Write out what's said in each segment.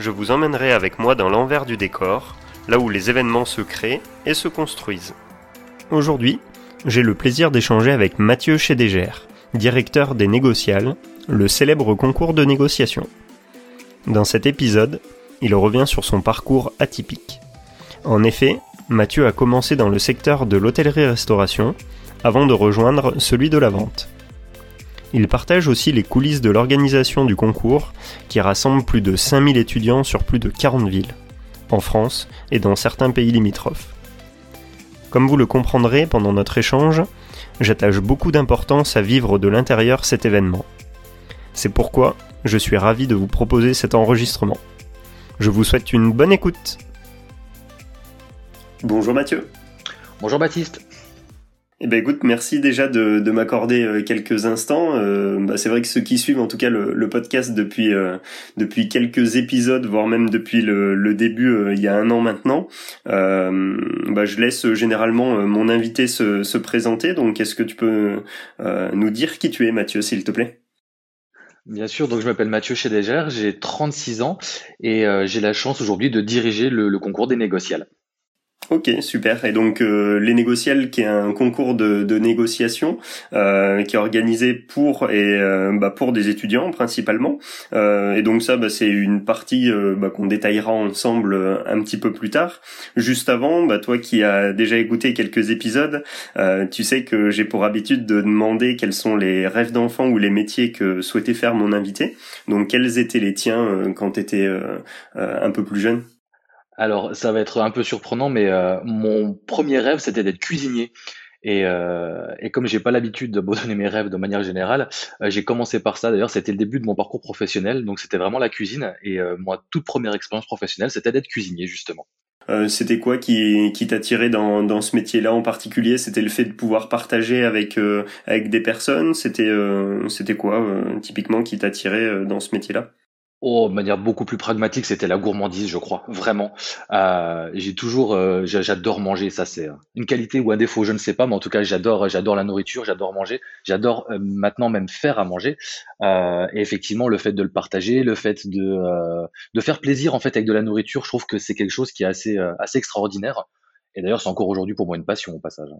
je vous emmènerai avec moi dans l'envers du décor, là où les événements se créent et se construisent. Aujourd'hui, j'ai le plaisir d'échanger avec Mathieu Chédégère, directeur des Négociales, le célèbre concours de négociation. Dans cet épisode, il revient sur son parcours atypique. En effet, Mathieu a commencé dans le secteur de l'hôtellerie-restauration avant de rejoindre celui de la vente. Il partage aussi les coulisses de l'organisation du concours qui rassemble plus de 5000 étudiants sur plus de 40 villes, en France et dans certains pays limitrophes. Comme vous le comprendrez pendant notre échange, j'attache beaucoup d'importance à vivre de l'intérieur cet événement. C'est pourquoi je suis ravi de vous proposer cet enregistrement. Je vous souhaite une bonne écoute. Bonjour Mathieu. Bonjour Baptiste. Eh ben écoute, merci déjà de, de m'accorder euh, quelques instants. Euh, bah, c'est vrai que ceux qui suivent en tout cas le, le podcast depuis euh, depuis quelques épisodes, voire même depuis le, le début il y a un an maintenant, bah, je laisse généralement mon invité se, se présenter. Donc est-ce que tu peux nous dire qui tu es, Mathieu, s'il te plaît? Bien sûr, donc je m'appelle Mathieu Chédégère, j'ai 36 ans et j'ai la chance aujourd'hui de diriger le, le concours des négociales. Ok, super. Et donc euh, les négociales, qui est un concours de, de négociation euh, qui est organisé pour et euh, bah, pour des étudiants principalement. Euh, et donc ça, bah, c'est une partie bah, qu'on détaillera ensemble un petit peu plus tard. Juste avant, bah, toi qui as déjà écouté quelques épisodes, tu sais que j'ai pour habitude de demander quels sont les rêves d'enfant ou les métiers que souhaitait faire mon invité. Donc quels étaient les tiens quand tu étais un peu plus jeune? Alors, ça va être un peu surprenant, mais euh, mon premier rêve, c'était d'être cuisinier. Et, euh, comme j'ai pas l'habitude d'abandonner mes rêves de manière générale, euh, j'ai commencé par ça. D'ailleurs, c'était le début de mon parcours professionnel, donc c'était vraiment la cuisine. Et moi, toute première expérience professionnelle, c'était d'être cuisinier justement. c'était quoi qui, t'attirait dans, ce métier-là en particulier? C'était le fait de pouvoir partager avec avec des personnes? C'était c'était quoi typiquement qui t'attirait dans ce métier-là? Oh, de manière beaucoup plus pragmatique, c'était la gourmandise, je crois, vraiment. Euh, j'ai toujours, euh, j'adore manger, ça c'est une qualité ou un défaut, je ne sais pas, mais en tout cas j'adore, j'adore la nourriture, j'adore manger, j'adore euh, maintenant même faire à manger. Euh, et effectivement, le fait de le partager, le fait de euh, de faire plaisir en fait avec de la nourriture, je trouve que c'est quelque chose qui est assez assez extraordinaire. Et d'ailleurs, c'est encore aujourd'hui pour moi une passion au passage.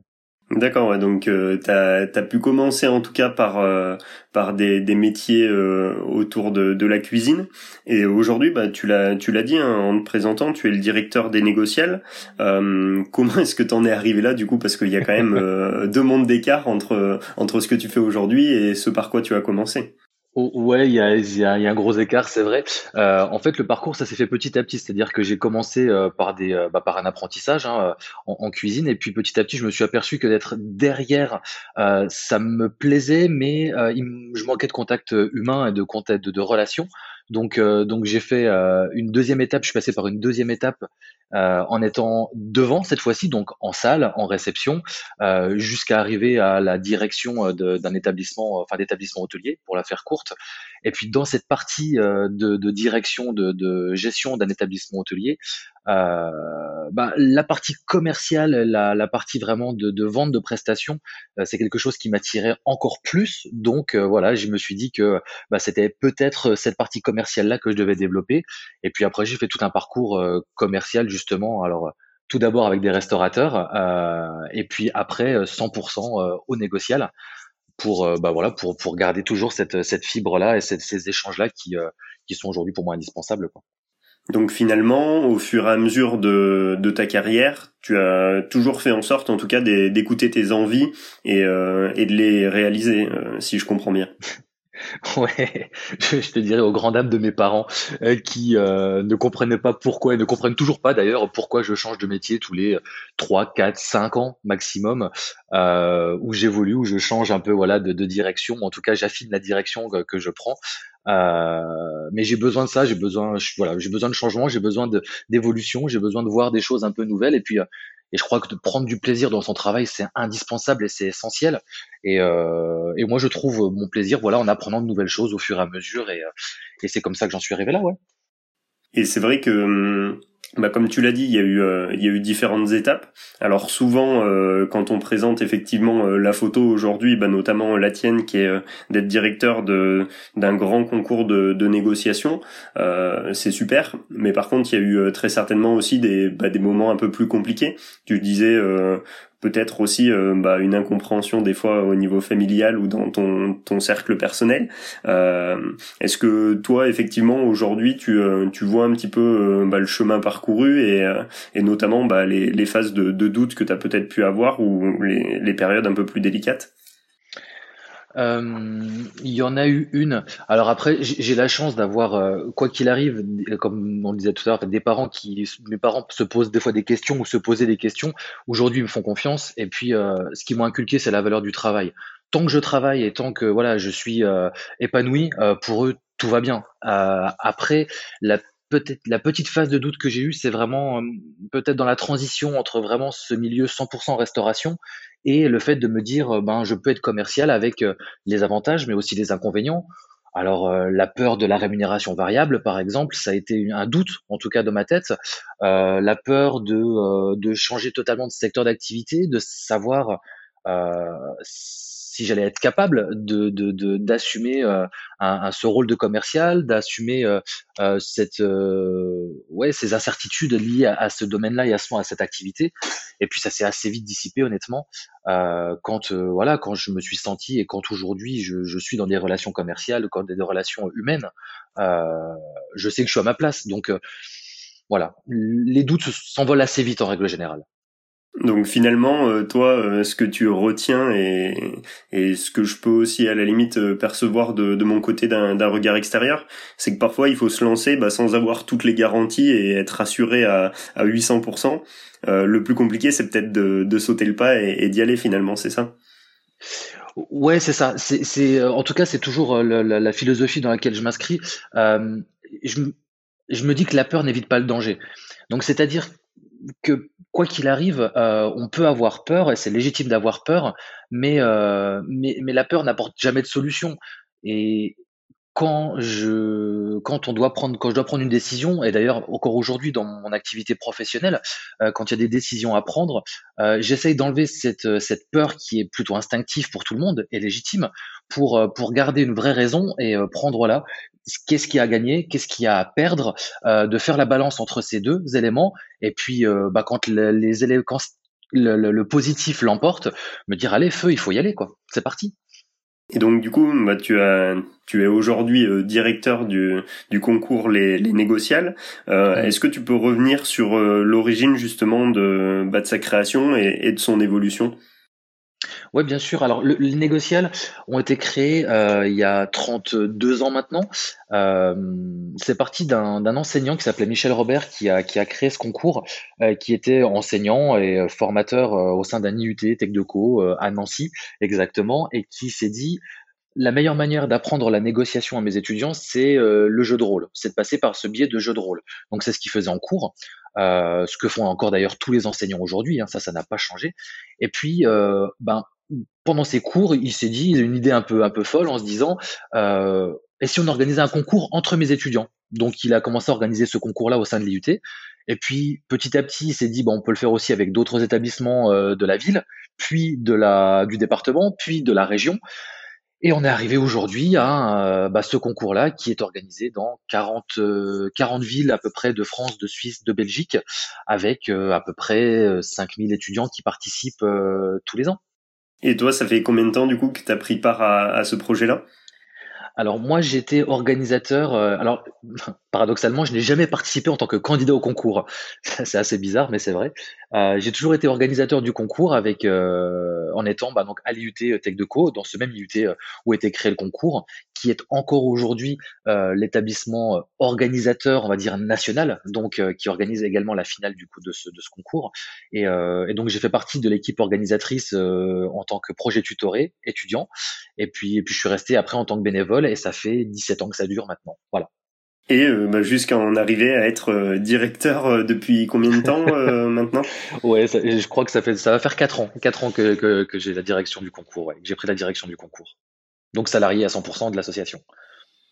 D'accord, ouais, donc euh, tu as, pu commencer en tout cas par euh, par des, des métiers euh, autour de, de la cuisine et aujourd'hui bah tu l'as tu l'as dit hein, en te présentant, tu es le directeur des négociales. Euh, comment est-ce que tu en es arrivé là du coup? Parce qu'il y a quand même deux mondes d'écart entre entre ce que tu fais aujourd'hui et ce par quoi tu as commencé. Oh, ouais, il y a, y, a, un gros écart, c'est vrai. Euh, en fait, le parcours, ça s'est fait petit à petit. C'est-à-dire que j'ai commencé euh, par des, euh, bah, par un apprentissage hein, en, cuisine, et puis petit à petit, je me suis aperçu que d'être derrière, euh, ça me plaisait, mais je manquais de contact humain et de contact de, de relations. Donc, donc j'ai fait une deuxième étape. Je suis passé par une deuxième étape euh, en étant devant cette fois-ci, donc en salle, en réception, euh, jusqu'à arriver à la direction euh, d'un établissement, enfin d'établissement hôtelier, pour la faire courte. Et puis dans cette partie de, de, direction, de, de gestion d'un établissement hôtelier, euh, bah, la partie commerciale, la, la partie vraiment de, de, vente de prestations, c'est quelque chose qui m'attirait encore plus. Donc voilà, je me suis dit que bah, c'était peut-être cette partie commerciale là que je devais développer. Et puis après, j'ai fait tout un parcours commercial justement. Alors tout d'abord avec des restaurateurs euh, et puis après 100% euh, au négocial pour euh, bah voilà pour pour garder toujours cette cette fibre là et ces échanges là qui qui sont aujourd'hui pour moi indispensables quoi. Donc finalement, au fur et à mesure de, de ta carrière, tu as toujours fait en sorte, en tout cas, d'écouter tes envies et, et de les réaliser, si je comprends bien. Ouais, je te dirais aux grandes dames de mes parents euh, qui euh, ne comprenaient pas pourquoi et ne comprennent toujours pas d'ailleurs pourquoi je change de métier tous les 3, 4, 5 ans maximum, euh, où j'évolue, où je change un peu voilà de, direction. En tout cas, j'affine la direction que, je prends. mais j'ai besoin de ça, j'ai besoin, voilà, j'ai besoin de changement, j'ai besoin d'évolution, j'ai besoin de voir des choses un peu nouvelles. Et puis, et je crois que de prendre du plaisir dans son travail, c'est indispensable et c'est essentiel. Et, et moi, je trouve mon plaisir, voilà, en apprenant de nouvelles choses au fur et à mesure. Et, et c'est comme ça que j'en suis arrivé là, ouais. Et c'est vrai que hum, bah, comme tu l'as dit, il y a eu euh, il y a eu différentes étapes. Alors souvent, euh, quand on présente effectivement euh, la photo aujourd'hui, bah, notamment la tienne qui est d'être directeur de d'un grand concours de, de négociation, c'est super. Mais par contre, il y a eu très certainement aussi des bah, des moments un peu plus compliqués. Tu disais peut-être aussi euh, bah, une incompréhension des fois au niveau familial ou dans ton, ton cercle personnel. Euh, Est-ce que toi, effectivement, aujourd'hui, tu, euh, tu vois un petit peu bah, le chemin parcouru et, notamment bah, les, les phases de, de doute que tu as peut-être pu avoir ou les, les périodes un peu plus délicates? Euh, il y en a eu une. Alors après, j'ai la chance d'avoir, euh, quoi qu'il arrive, comme on disait tout à l'heure, des parents qui, mes parents se posent des fois des questions ou se posaient des questions. Aujourd'hui, ils me font confiance. Et puis, euh, ce qu'ils m'ont inculqué, c'est la valeur du travail. Tant que je travaille et tant que voilà, je suis épanoui, pour eux, tout va bien. après, la peut-être la petite phase de doute que j'ai eue, c'est vraiment peut-être dans la transition entre vraiment ce milieu 100% restauration et le fait de me dire euh, ben je peux être commercial avec euh, les avantages mais aussi les inconvénients. Alors euh, la peur de la rémunération variable par exemple, ça a été un doute en tout cas de ma tête. la peur de, de changer totalement de secteur d'activité, de savoir si j'allais être capable d'assumer euh, ce rôle de commercial, d'assumer euh, euh, ces incertitudes liées à, ce domaine-là et à ce à cette activité. Et puis ça s'est assez vite dissipé honnêtement quand voilà quand je me suis senti et quand aujourd'hui je, je, suis dans des relations commerciales, quand des relations humaines, je sais que je suis à ma place. Donc voilà, les doutes s'envolent assez vite en règle générale. Donc finalement, euh, toi, euh, ce que tu retiens et, et ce que je peux aussi à la limite euh, percevoir de, de mon côté d'un regard extérieur, c'est que parfois il faut se lancer bah, sans avoir toutes les garanties et être assuré à, à 800%. le plus compliqué, c'est peut-être de, de, sauter le pas et, d'y aller finalement, c'est ça? Ouais, c'est ça. C'est, en tout cas, c'est toujours la, la, philosophie dans laquelle je m'inscris. je, je me dis que la peur n'évite pas le danger. Donc, c'est-à-dire que quoi qu'il arrive, euh, on peut avoir peur et c'est légitime d'avoir peur, mais, euh, mais, mais la peur n'apporte jamais de solution. Et quand je, quand on doit prendre, quand je dois prendre une décision, et d'ailleurs encore aujourd'hui dans mon activité professionnelle, euh, quand il y a des décisions à prendre, j'essaye d'enlever cette, cette peur qui est plutôt instinctive pour tout le monde et légitime, pour pour garder une vraie raison et prendre là qu'est-ce qui a gagné, qu'est-ce qui a à perdre, euh, de faire la balance entre ces deux éléments, et puis euh, bah, quand les éléments, quand le, positif l'emporte, me dire allez feu, il faut y aller quoi, c'est parti. Et donc du coup, bah, tu as, tu es aujourd'hui euh, directeur du, du concours les, les négociales. Est-ce que tu peux revenir sur l'origine justement de, bah, de sa création et, et de son évolution? Oui, bien sûr. Alors, le, les négociales ont été créés euh, il y a 32 ans maintenant. Euh, c'est parti d'un enseignant qui s'appelait Michel Robert qui a, qui a créé ce concours, euh, qui était enseignant et formateur au sein d'un IUT Tech à Nancy exactement, et qui s'est dit la meilleure manière d'apprendre la négociation à mes étudiants, c'est le jeu de rôle. C'est de passer par ce biais de jeu de rôle. Donc c'est ce qu'il faisait en cours, ce que font encore d'ailleurs tous les enseignants aujourd'hui. Hein, ça, ça n'a pas changé. Et puis, ben pendant ses cours, il s'est dit, une idée un peu, folle en se disant, euh, et si on organisait un concours entre mes étudiants? Donc, il a commencé à organiser ce concours-là au sein de l'IUT. Et puis, petit à petit, il s'est dit, on peut le faire aussi avec d'autres établissements euh, de la ville, puis du département, puis de la région. Et on est arrivé aujourd'hui à euh, bah, ce concours-là qui est organisé dans 40, 40 villes à peu près de France, de Suisse, de Belgique, avec à peu près 5000 étudiants qui participent tous les ans. Et toi, ça fait combien de temps du coup que tu as pris part à, ce projet-là? Alors moi j'étais organisateur. Euh, alors paradoxalement, je n'ai jamais participé en tant que candidat au concours. c'est assez bizarre, mais c'est vrai. Euh, j'ai toujours été organisateur du concours avec euh, en étant bah, donc à l'IUT Tech de Co, dans ce même IUT où était créé le concours, qui est encore aujourd'hui euh, l'établissement euh, organisateur, on va dire national, donc euh, qui organise également la finale du coup de ce, de ce concours. Et, et donc j'ai fait partie de l'équipe organisatrice en tant que projet tutoré, étudiant. Et puis, et puis je suis resté après en tant que bénévole et ça fait 17 ans que ça dure maintenant. Voilà. Et bah, jusqu'à en arriver à être directeur depuis combien de temps maintenant? Ouais, je crois que ça fait ça va faire 4 ans, 4 ans que, que, que j'ai la direction du concours, ouais, que j'ai pris la direction du concours donc salarié à 100% de l'association.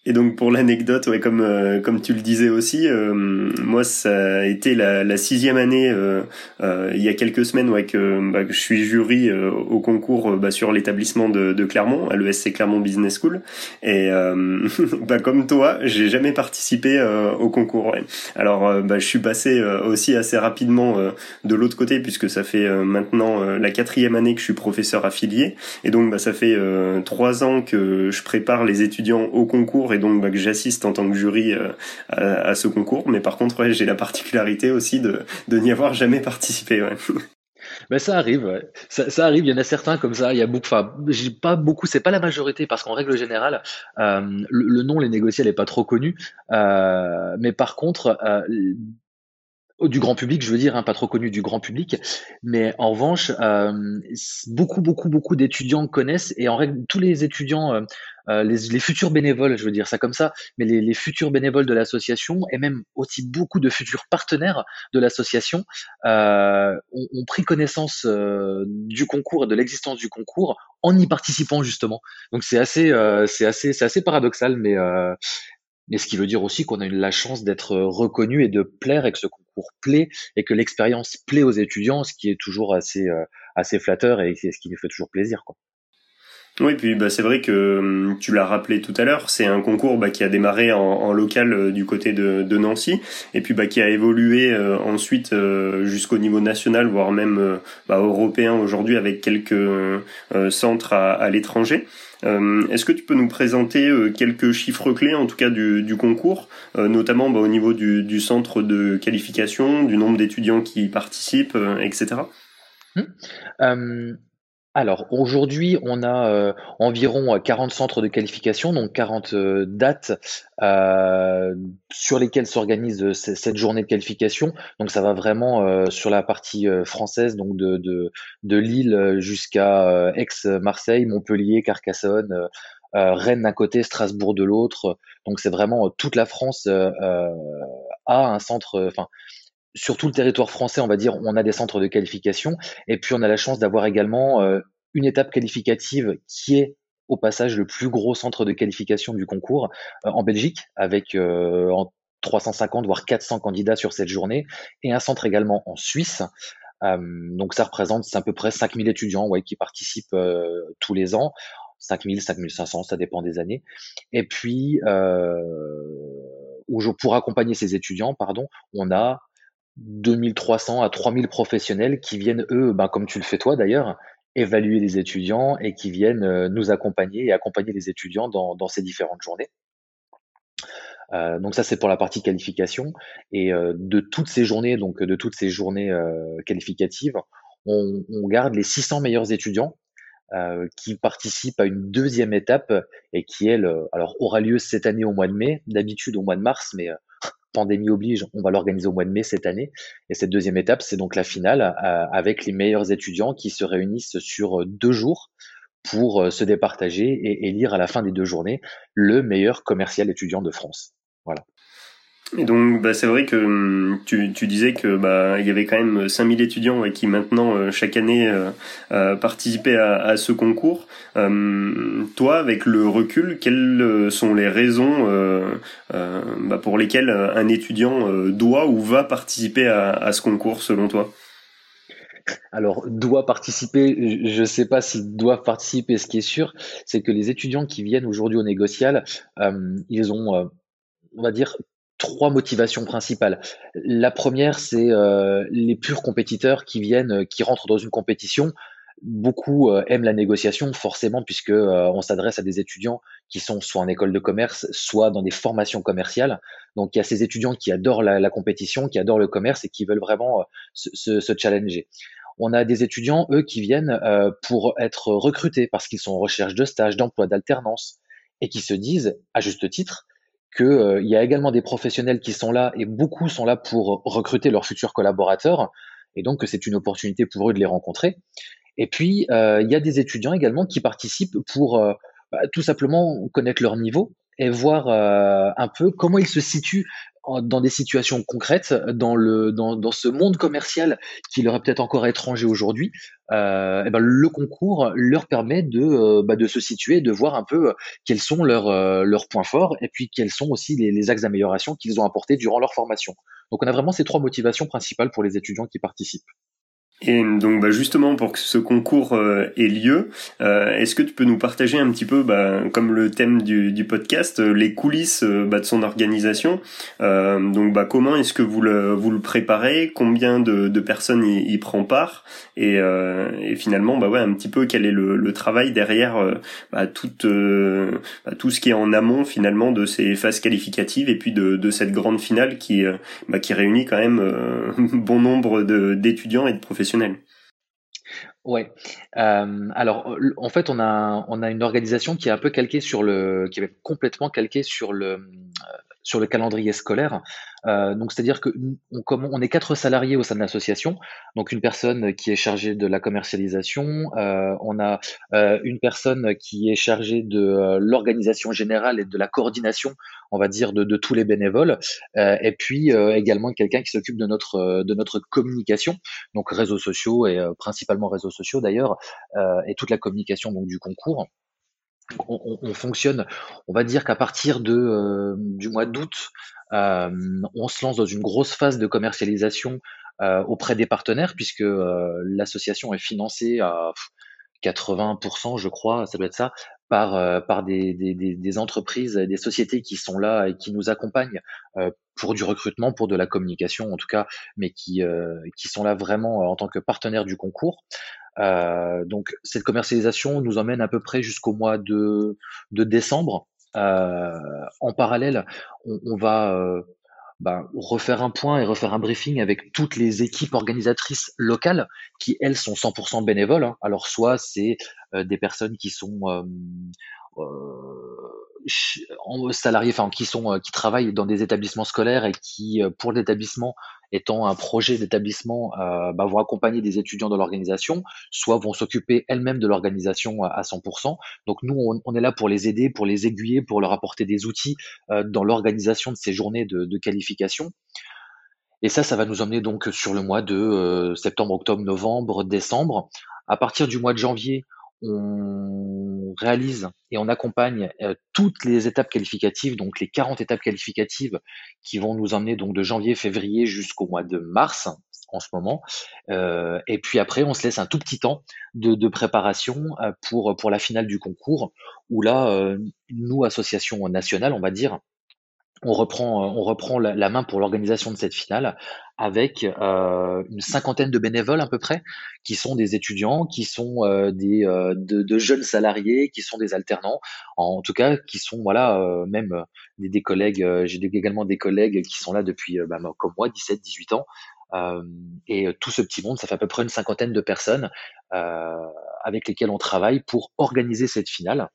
Et donc pour l'anecdote, ouais, comme euh, comme tu le disais aussi, euh, moi ça a été la, la sixième année euh, euh il y a quelques semaines ouais, que, bah, que je suis jury au concours bah, sur l'établissement de, de, Clermont, à l'ESC Clermont Business School. Et bah, comme toi, j'ai jamais participé au concours. Ouais. Alors bah, je suis passé aussi assez rapidement de l'autre côté puisque ça fait maintenant la quatrième année que je suis professeur affilié. Et donc bah, ça fait trois ans que je prépare les étudiants au concours donc bah, que j'assiste en tant que jury euh, à, ce concours. Mais par contre, j'ai la particularité aussi de, n'y avoir jamais participé. Ben ça arrive, ça, arrive. Il y en a certains comme ça. Il y a beaucoup, enfin, j'ai pas beaucoup. C'est pas la majorité parce qu'en règle générale, euh, le, nom les négociés n'est pas trop connu. Euh, mais par contre, du grand public, je veux dire, hein, pas trop connu du grand public, mais en revanche, beaucoup, beaucoup, beaucoup d'étudiants connaissent et en règle, tous les étudiants, euh, euh, les, les, futurs bénévoles, je veux dire ça comme ça, mais les, les futurs bénévoles de l'association et même aussi beaucoup de futurs partenaires de l'association euh, ont, ont, pris connaissance euh, du concours et de l'existence du concours en y participant justement. Donc c'est assez, c'est assez, c'est assez paradoxal, mais mais ce qui veut dire aussi qu'on a eu la chance d'être reconnu et de plaire et que ce concours plaît et que l'expérience plaît aux étudiants, ce qui est toujours assez, euh, assez flatteur et ce qui nous fait toujours plaisir. Quoi. Oui, puis bah, c'est vrai que hum, tu l'as rappelé tout à l'heure, c'est un concours bah, qui a démarré en, en local euh, du côté de, de, Nancy, et puis bah, qui a évolué euh, ensuite jusqu'au niveau national, voire même bah, européen aujourd'hui avec quelques centres à, à l'étranger. Euh, est-ce que tu peux nous présenter euh, quelques chiffres clés, en tout cas du, concours, euh, notamment bah, au niveau du, du, centre de qualification, du nombre d'étudiants qui y participent, etc. Alors aujourd'hui, on a euh, environ 40 centres de qualification, donc 40 euh, dates euh, sur lesquelles s'organise cette journée de qualification. Donc ça va vraiment sur la partie française, donc de, de, Lille jusqu'à Aix-Marseille, Montpellier, Carcassonne. Rennes d'un côté, Strasbourg de l'autre. Donc c'est vraiment toute la France a un centre, sur tout le territoire français, on va dire, on a des centres de qualification. Et puis, on a la chance d'avoir également euh, une étape qualificative qui est au passage le plus gros centre de qualification du concours euh, en Belgique, avec euh, 350 voire 400 candidats sur cette journée, et un centre également en Suisse. Euh, donc ça représente à peu près 5000 étudiants ouais, qui participent tous les ans. 5000, 5500, ça dépend des années. Et puis, je, pour accompagner ces étudiants, pardon, on a 2300 à 3000 professionnels qui viennent, eux, ben, comme tu le fais toi d'ailleurs, évaluer les étudiants et qui viennent euh, nous accompagner et accompagner les étudiants dans, dans ces différentes journées. Euh, donc ça c'est pour la partie qualification et euh, de toutes ces journées donc de toutes ces journées euh, qualificatives on, on, garde les 600 meilleurs étudiants euh, qui participent à une deuxième étape et qui elle alors aura lieu cette année au mois de mai d'habitude au mois de mars mais pandémie oblige, on va l'organiser au mois de mai cette année. Et cette deuxième étape, c'est donc la finale euh, avec les meilleurs étudiants qui se réunissent sur deux jours pour euh, se départager et élire à la fin des deux journées le meilleur commercial étudiant de France. Voilà. Et donc, bah, c'est vrai que hum, tu, tu disais que bah il y avait quand même 5000 étudiants qui maintenant euh, chaque année euh, euh, participaient à, à, ce concours. Hum, toi, avec le recul, quelles sont les raisons euh, bah, pour lesquelles un étudiant doit ou va participer à, à ce concours, selon toi? Alors, doit participer, je ne sais pas s'ils doivent participer. Ce qui est sûr, c'est que les étudiants qui viennent aujourd'hui au négocial, ils ont, on va dire, trois motivations principales. La première, c'est euh, les purs compétiteurs qui viennent, euh, qui rentrent dans une compétition. Beaucoup euh, aiment la négociation, forcément, puisque on s'adresse à des étudiants qui sont soit en école de commerce, soit dans des formations commerciales. Donc, il y a ces étudiants qui adorent la, compétition, qui adorent le commerce et qui veulent vraiment se, se, challenger. On a des étudiants, eux, qui viennent pour être recrutés parce qu'ils sont en recherche de stage, d'emploi, d'alternance et qui se disent, à juste titre, qu'il euh, y a également des professionnels qui sont là et beaucoup sont là pour recruter leurs futurs collaborateurs et donc que c'est une opportunité pour eux de les rencontrer. Et puis, euh, il y a des étudiants également qui participent pour euh, bah, tout simplement connaître leur niveau et voir un peu comment ils se situent dans des situations concrètes, dans, le, dans, dans ce monde commercial qui leur est peut-être encore étranger aujourd'hui, euh, et ben le concours leur permet de, euh, bah, de se situer, de voir un peu euh, quels sont leurs, leurs points forts et puis quels sont aussi les, les axes d'amélioration qu'ils ont apportés durant leur formation. Donc on a vraiment ces trois motivations principales pour les étudiants qui participent. Et donc bah justement pour que ce concours euh, ait lieu, euh, est-ce que tu peux nous partager un petit peu, bah, comme le thème du, du podcast, euh, les coulisses bah, de son organisation Donc bah, comment est-ce que vous le, vous le préparez Combien de, de personnes y, y, prend part et, et, finalement bah ouais un petit peu quel est le, le travail derrière bah, tout, bah, tout ce qui est en amont finalement de ces phases qualificatives et puis de, de cette grande finale qui, bah, qui réunit quand même bon nombre d'étudiants et de professionnels Ouais. Euh, alors, en fait, on a, on a une organisation qui est un peu calquée sur le, qui est complètement calquée sur le, euh, sur le calendrier scolaire. Euh, donc, c'est-à-dire que on, on est quatre salariés au sein de l'association. Donc, une personne qui est chargée de la commercialisation, euh, on a euh, une personne qui est chargée de euh, l'organisation générale et de la coordination, on va dire, de, de tous les bénévoles, euh, et puis également quelqu'un qui s'occupe de notre de notre communication, donc réseaux sociaux et principalement réseaux sociaux d'ailleurs, et toute la communication donc du concours. On, on, fonctionne, on va dire qu'à partir de, euh, du mois d'août, euh, on se lance dans une grosse phase de commercialisation euh, auprès des partenaires, puisque l'association est financée à 80%, je crois, ça doit être ça, par, par des, entreprises, des sociétés qui sont là et qui nous accompagnent pour du recrutement, pour de la communication en tout cas, mais qui, qui sont là vraiment en tant que partenaires du concours. Euh, donc cette commercialisation nous emmène à peu près jusqu'au mois de, de décembre. Euh, en parallèle, on, on va euh, bah, refaire un point et refaire un briefing avec toutes les équipes organisatrices locales qui, elles, sont 100% bénévoles. Hein. Alors soit c'est euh, des personnes qui sont salariés, enfin qui sont qui travaillent dans des établissements scolaires et qui, pour l'établissement, étant un projet d'établissement, euh, bah, vont accompagner des étudiants dans l'organisation, soit vont s'occuper elles-mêmes de l'organisation à, 100%. Donc nous, on, est là pour les aider, pour les aiguiller, pour leur apporter des outils euh, dans l'organisation de ces journées de, qualification. Et ça, ça va nous emmener donc sur le mois de euh, septembre, octobre, novembre, décembre. À partir du mois de janvier, on réalise et on accompagne euh, toutes les étapes qualificatives, donc les 40 étapes qualificatives qui vont nous emmener donc de janvier, février jusqu'au mois de mars en ce moment. Euh, et puis après, on se laisse un tout petit temps de, préparation euh, pour, pour la finale du concours, où là, euh, nous, association nationale, on va dire, on reprend, reprend la, main pour l'organisation de cette finale avec euh, une cinquantaine de bénévoles à peu près, qui sont des étudiants, qui sont euh, des euh, de, jeunes salariés, qui sont des alternants, en tout cas qui sont voilà même des, collègues. J'ai également des collègues qui sont là depuis bah, comme moi, 17-18 ans. et tout ce petit monde, ça fait à peu près une cinquantaine de personnes avec lesquelles on travaille pour organiser cette finale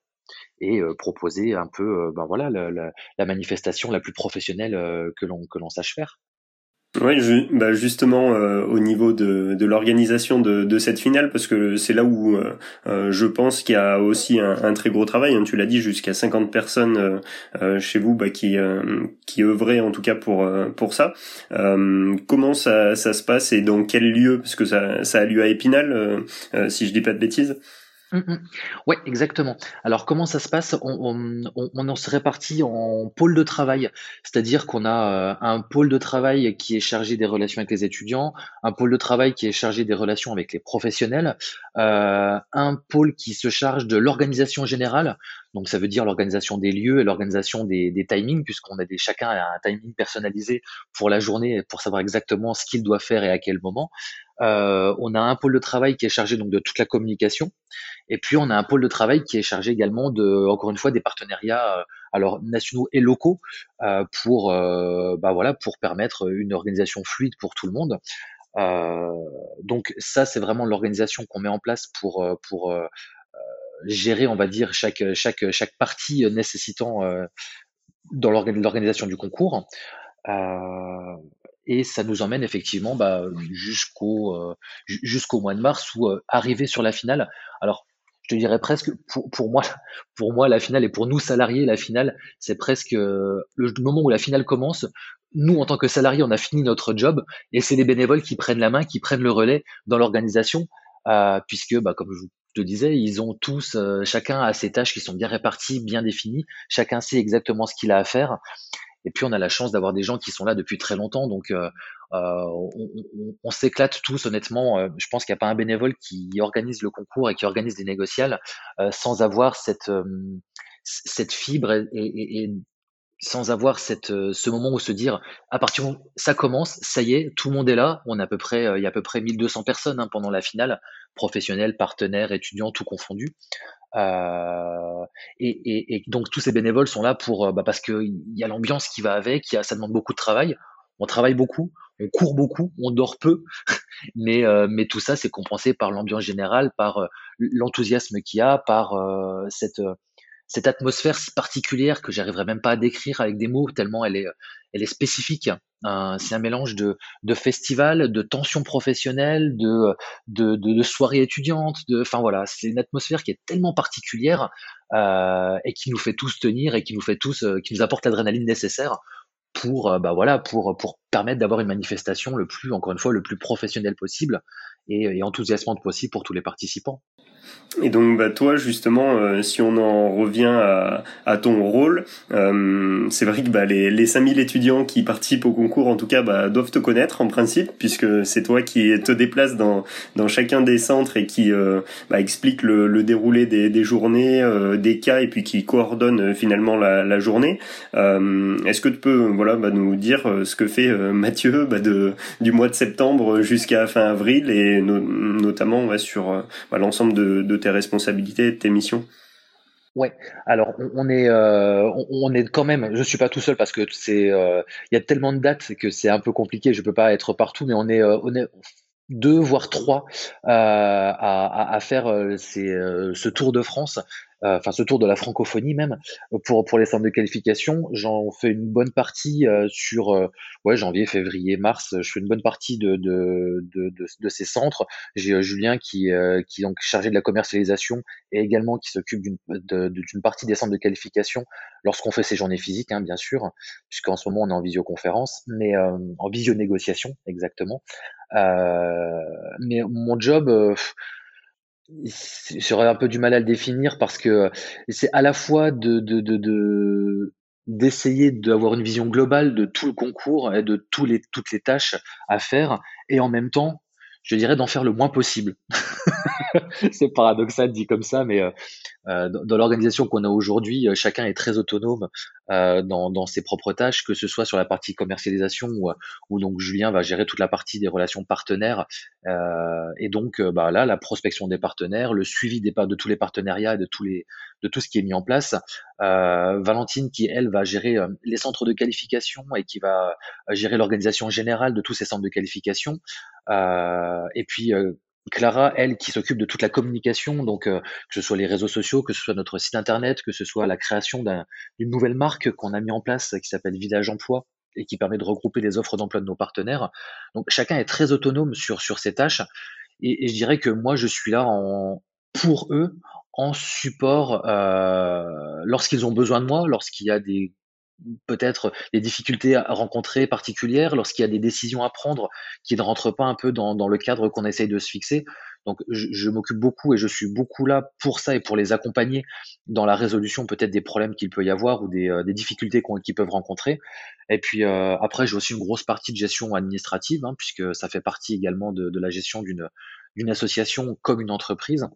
et proposer un peu ben voilà la, manifestation la plus professionnelle que l'on sache faire. Oui, bah justement euh, au niveau de, l'organisation de, cette finale, parce que c'est là où euh, euh, je pense qu'il y a aussi un, très gros travail. Hein, tu l'as dit, jusqu'à 50 personnes chez vous bah, qui qui œuvraient en tout cas pour pour ça. comment ça, ça se passe et dans quel lieu? Parce que ça, ça a lieu à Épinal, si je dis pas de bêtises. Mmh, mmh. Ouais, exactement. Alors comment ça se passe? On on se répartit en pôle de travail. C'est-à-dire qu'on a, euh, un pôle de travail qui est chargé des relations avec les étudiants, un pôle de travail qui est chargé des relations avec les professionnels, euh, un pôle qui se charge de l'organisation générale. Donc ça veut dire l'organisation des lieux et l'organisation des des timings puisqu'on a des chacun a un timing personnalisé pour la journée, pour savoir exactement ce qu'il doit faire et à quel moment. Euh, on a un pôle de travail qui est chargé donc de toute la communication, et puis on a un pôle de travail qui est chargé également de, encore une fois, des partenariats euh, alors nationaux et locaux euh, pour, bah voilà, pour permettre une organisation fluide pour tout le monde. donc ça, c'est vraiment l'organisation qu'on met en place pour pour gérer, on va dire, chaque, chaque, chaque partie nécessitant dans l'organisation du concours. Et ça nous emmène effectivement bah, jusqu'au jusqu'au mois de mars où arriver sur la finale. Alors je te dirais presque pour, moi pour moi la finale et pour nous salariés la finale c'est presque le moment où la finale commence. Nous en tant que salariés on a fini notre job et c'est les bénévoles qui prennent la main qui prennent le relais dans l'organisation euh, puisque bah, comme je te disais ils ont tous euh, chacun a ses tâches qui sont bien réparties bien définies. Chacun sait exactement ce qu'il a à faire et puis on a la chance d'avoir des gens qui sont là depuis très longtemps, donc euh, euh on, s'éclate tous honnêtement. je pense qu'il n'y a pas un bénévole qui organise le concours et qui organise des négociales sans avoir cette cette fibre et, sans avoir cette, euh, ce moment où se dire, à partir où ça commence, ça y est, tout le monde est là. On a à peu près, euh, il y a à peu près 1200 personnes hein, pendant la finale, professionnels, partenaires, étudiants, tout confondu. Euh, et, et, donc tous ces bénévoles sont là pour, bah, parce qu'il y a l'ambiance qui va avec, y a, ça demande beaucoup de travail. On travaille beaucoup, on court beaucoup, on dort peu, mais, mais tout ça c'est compensé par l'ambiance générale, par l'enthousiasme qu'il y a, par cette cette atmosphère si particulière que j'arriverai même pas à décrire avec des mots tellement elle est, elle est spécifique. Euh, c'est un mélange de, de festival, de tension professionnelle, de, de, de, soirées étudiantes, enfin voilà, c'est une atmosphère qui est tellement particulière euh, et qui nous fait tous tenir et qui nous fait tous, euh, qui nous apporte l'adrénaline nécessaire pour, euh, bah voilà, pour, pour permettre d'avoir une manifestation le plus, encore une fois, le plus professionnel possible et, et enthousiasmante possible pour tous les participants. Et donc bah, toi justement, euh, si on en revient à, ton rôle, euh, c'est vrai que bah, les, les 5000 étudiants qui participent au concours en tout cas bah, doivent te connaître en principe puisque c'est toi qui te déplaces dans, dans chacun des centres et qui euh, bah, explique le, déroulé des, journées, des cas et puis qui coordonne finalement la, la journée. Est-ce que tu peux voilà, bah, nous dire ce que fait Mathieu bah, de, du mois de septembre jusqu'à fin avril et notamment sur bah, l'ensemble de tes responsabilités, de tes missions Ouais, alors on, est euh, on, est quand même. Je suis pas tout seul parce que c'est euh, il y a tellement de dates que c'est un peu compliqué. Je peux pas être partout, mais on est euh, deux voire trois à, faire ce Tour de France euh, enfin ce tour de la francophonie même pour pour les centres de qualification. J'en fais une bonne partie euh, sur euh, ouais janvier, février, mars. Je fais une bonne partie de de de, de, ces centres. J'ai Julien qui qui est donc chargé de la commercialisation et également qui s'occupe d'une d'une partie des centres de qualification lorsqu'on fait ces journées physiques, hein, bien sûr, puisqu'en ce moment on est en visioconférence, mais en visio négociation exactement. mais mon job J'aurais un peu du mal à le définir parce que c'est à la fois de, de, de, d'essayer d'avoir une vision globale de tout le concours et de tous les, toutes les tâches à faire et en même temps je dirais d'en faire le moins possible. c'est paradoxal dit comme ça, mais euh, euh dans, l'organisation qu'on a aujourd'hui, euh, chacun est très autonome dans, ses propres tâches, que ce soit sur la partie commercialisation où donc Julien va gérer toute la partie des relations partenaires euh, et donc bah là la prospection des partenaires, le suivi des de tous les partenariats et de tous les de tout ce qui est mis en place. Valentine qui elle va gérer les centres de qualification et qui va gérer l'organisation générale de tous ces centres de qualification. Euh, et puis euh, Clara, elle, qui s'occupe de toute la communication, donc euh, que ce soit les réseaux sociaux, que ce soit notre site internet, que ce soit la création d'une nouvelle marque qu'on a mis en place qui s'appelle Village Emploi et qui permet de regrouper les offres d'emploi de nos partenaires. Donc chacun est très autonome sur sur ses tâches et, je dirais que moi je suis là en pour eux en support euh, lorsqu'ils ont besoin de moi, lorsqu'il y a des peut-être des difficultés à rencontrer particulières, lorsqu'il y a des décisions à prendre qui ne rentrent pas un peu dans, dans le cadre qu'on essaye de se fixer. Donc je, je m'occupe beaucoup et je suis beaucoup là pour ça et pour les accompagner dans la résolution peut-être des problèmes qu'il peut y avoir ou des, euh, des difficultés qu'ils peuvent rencontrer. Et puis euh, après j'ai aussi une grosse partie de gestion administrative hein, puisque ça fait partie également de, de la gestion d'une association comme une entreprise.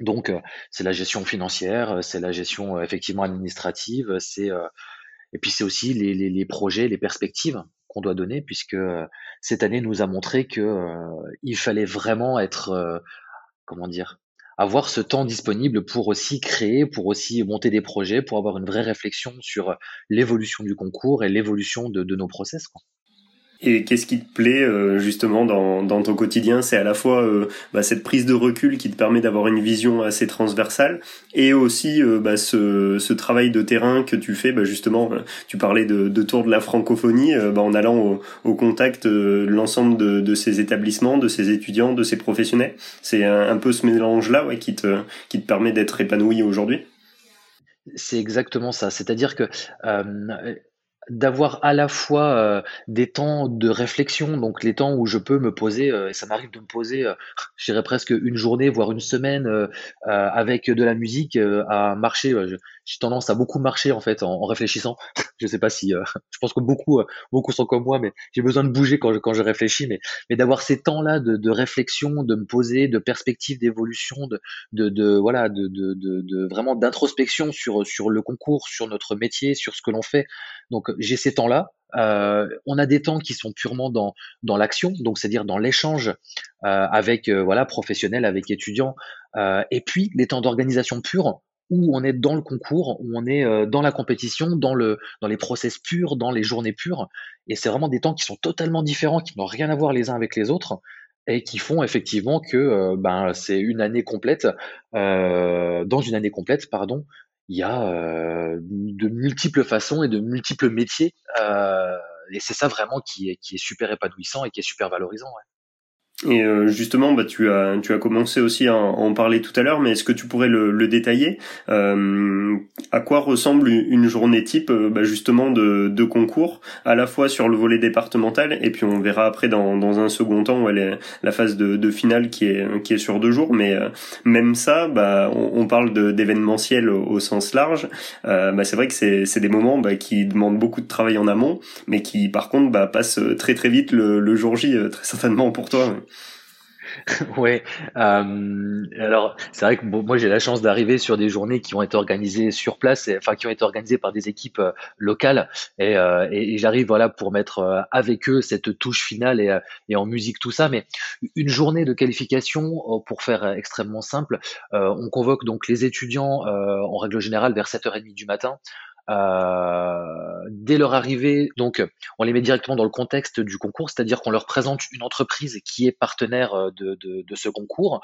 Donc euh, c'est la gestion financière, c'est la gestion effectivement administrative, c'est et puis c'est aussi les, les, les, projets, les perspectives doit donner, puisque euh, cette année nous a montré que euh, il fallait vraiment être, euh, comment dire, avoir ce temps disponible pour aussi créer, pour aussi monter des projets, pour avoir une vraie réflexion sur l'évolution du concours et l'évolution de, nos process. Et qu'est-ce qui te plaît euh, justement dans, ton quotidien? C'est à la fois euh, bah, cette prise de recul qui te permet d'avoir une vision assez transversale et aussi euh, bah, ce, travail de terrain que tu fais bah, justement. Tu parlais de, tour de la francophonie en allant au, contact de l'ensemble de, ces établissements, de ces étudiants, de ces professionnels. C'est un, peu ce mélange-là qui, te, qui te permet d'être épanoui aujourd'hui? C'est exactement ça. C'est-à-dire que d'avoir à la fois euh, des temps de réflexion, donc les temps où je peux me poser, euh, et ça m'arrive de me poser, euh, je dirais presque une journée, voire une semaine, avec de la musique à marcher. J'ai tendance à beaucoup marcher en fait en, réfléchissant. je sais pas si, je pense que beaucoup, beaucoup sont comme moi, mais j'ai besoin de bouger quand je, quand je réfléchis, mais, mais d'avoir ces temps-là de, de, réflexion, de me poser, de perspective d'évolution, de, de, de, voilà, de, de, de, vraiment d'introspection sur sur le concours, sur notre métier, sur ce que l'on fait. Donc j'ai ces temps-là. Euh, on a des temps qui sont purement dans, dans l'action, donc c'est-à-dire dans l'échange euh, avec euh, voilà professionnels, avec étudiants, et puis les temps d'organisation pure où on est dans le concours, où on est dans la compétition, dans le dans les process purs, dans les journées pures, et c'est vraiment des temps qui sont totalement différents, qui n'ont rien à voir les uns avec les autres et qui font effectivement que ben c'est une année complète dans une année complète pardon il y a euh, de multiples façons et de multiples métiers. Euh, et c'est ça vraiment qui est, qui est super épanouissant et qui est super valorisant. Et euh, justement, bah, tu as tu as commencé aussi à en parler tout à l'heure, mais est-ce que tu pourrais le, le détailler? Euh, À quoi ressemble une journée type, euh, bah, justement de, de concours, à la fois sur le volet départemental, et puis on verra après dans, dans un second temps où elle est la phase de, de finale qui est qui est sur deux jours, mais euh, même ça, bah, on, parle d'événementiel au, au, sens large. bah, c'est vrai que c'est c'est des moments bah, qui demandent beaucoup de travail en amont, mais qui par contre bah, passent très très vite le, jour J, très certainement pour toi. Euh, alors, c'est vrai que moi j'ai la chance d'arriver sur des journées qui ont été organisées sur place, enfin qui ont été organisées par des équipes euh, locales, et, euh, et, j'arrive voilà pour mettre euh, avec eux cette touche finale et, et, en musique tout ça. Mais une journée de qualification, pour faire extrêmement simple, on convoque donc les étudiants en règle générale vers 7h30 du matin. Euh, dès leur arrivée, donc on les met directement dans le contexte du concours, c'est-à-dire qu'on leur présente une entreprise qui est partenaire euh, de, de, ce concours.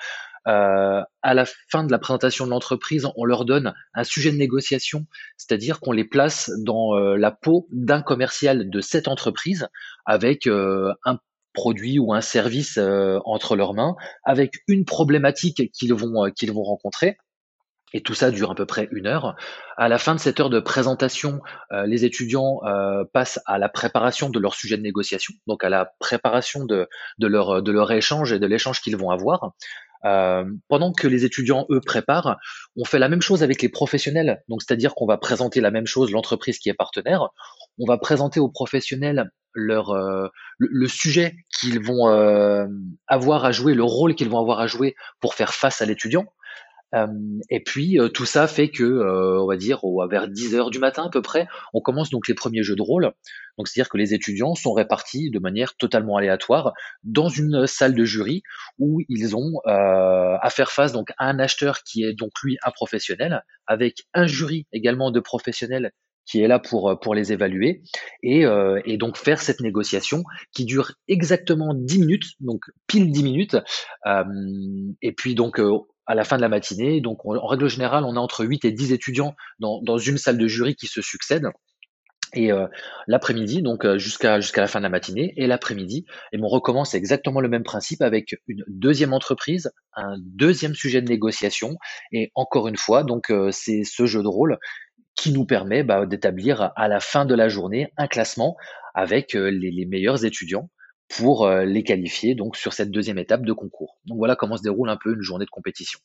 Euh, à la fin de la présentation de l'entreprise, on leur donne un sujet de négociation, c'est-à-dire qu'on les place dans euh, la peau d'un commercial de cette entreprise avec un produit ou un service entre leurs mains, avec une problématique qu'ils vont qu'ils vont rencontrer et tout ça dure à peu près une heure. À la fin de cette heure de présentation, euh, les étudiants euh, passent à la préparation de leur sujet de négociation, donc à la préparation de, de, leur, de leur échange et de l'échange qu'ils vont avoir. Euh, pendant que les étudiants, eux, préparent, on fait la même chose avec les professionnels. Donc, c'est-à-dire qu'on va présenter la même chose, l'entreprise qui est partenaire. On va présenter aux professionnels leur euh, le, sujet qu'ils vont euh, avoir à jouer, le rôle qu'ils vont avoir à jouer pour faire face à l'étudiant. Euh, et puis euh, tout ça fait que, euh, on va dire, vers 10 heures du matin à peu près, on commence donc les premiers jeux de rôle. Donc c'est-à-dire que les étudiants sont répartis de manière totalement aléatoire dans une salle de jury où ils ont à faire face donc à un acheteur qui est donc lui un professionnel, avec un jury également de professionnels qui est là pour pour les évaluer et, et donc faire cette négociation qui dure exactement 10 minutes, donc pile 10 minutes. et puis donc à la fin de la matinée. Donc, en règle générale, on a entre 8 et 10 étudiants dans, une salle de jury qui se succèdent. Et euh, l'après-midi, donc euh, jusqu'à la fin de la matinée, et l'après-midi, et on recommence exactement le même principe avec une deuxième entreprise, un deuxième sujet de négociation, et encore une fois, donc euh, c'est ce jeu de rôle qui nous permet bah, d'établir à la fin de la journée un classement avec les meilleurs étudiants pour euh, les qualifier donc sur cette deuxième étape de concours. Donc voilà comment se déroule un peu une journée de compétition.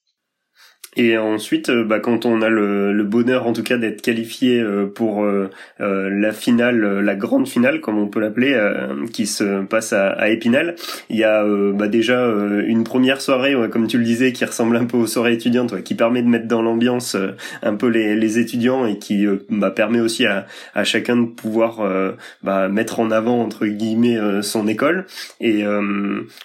Et ensuite, euh, bah, quand on a le, le bonheur en tout cas d'être qualifié euh, pour euh, la finale, la grande finale comme on peut l'appeler, qui se passe à, à, Épinal, il y a bah, déjà une première soirée, comme tu le disais, qui ressemble un peu aux soirées étudiantes, qui permet de mettre dans l'ambiance un peu les, les, étudiants et qui bah, permet aussi à, à, chacun de pouvoir bah, mettre en avant entre guillemets son école et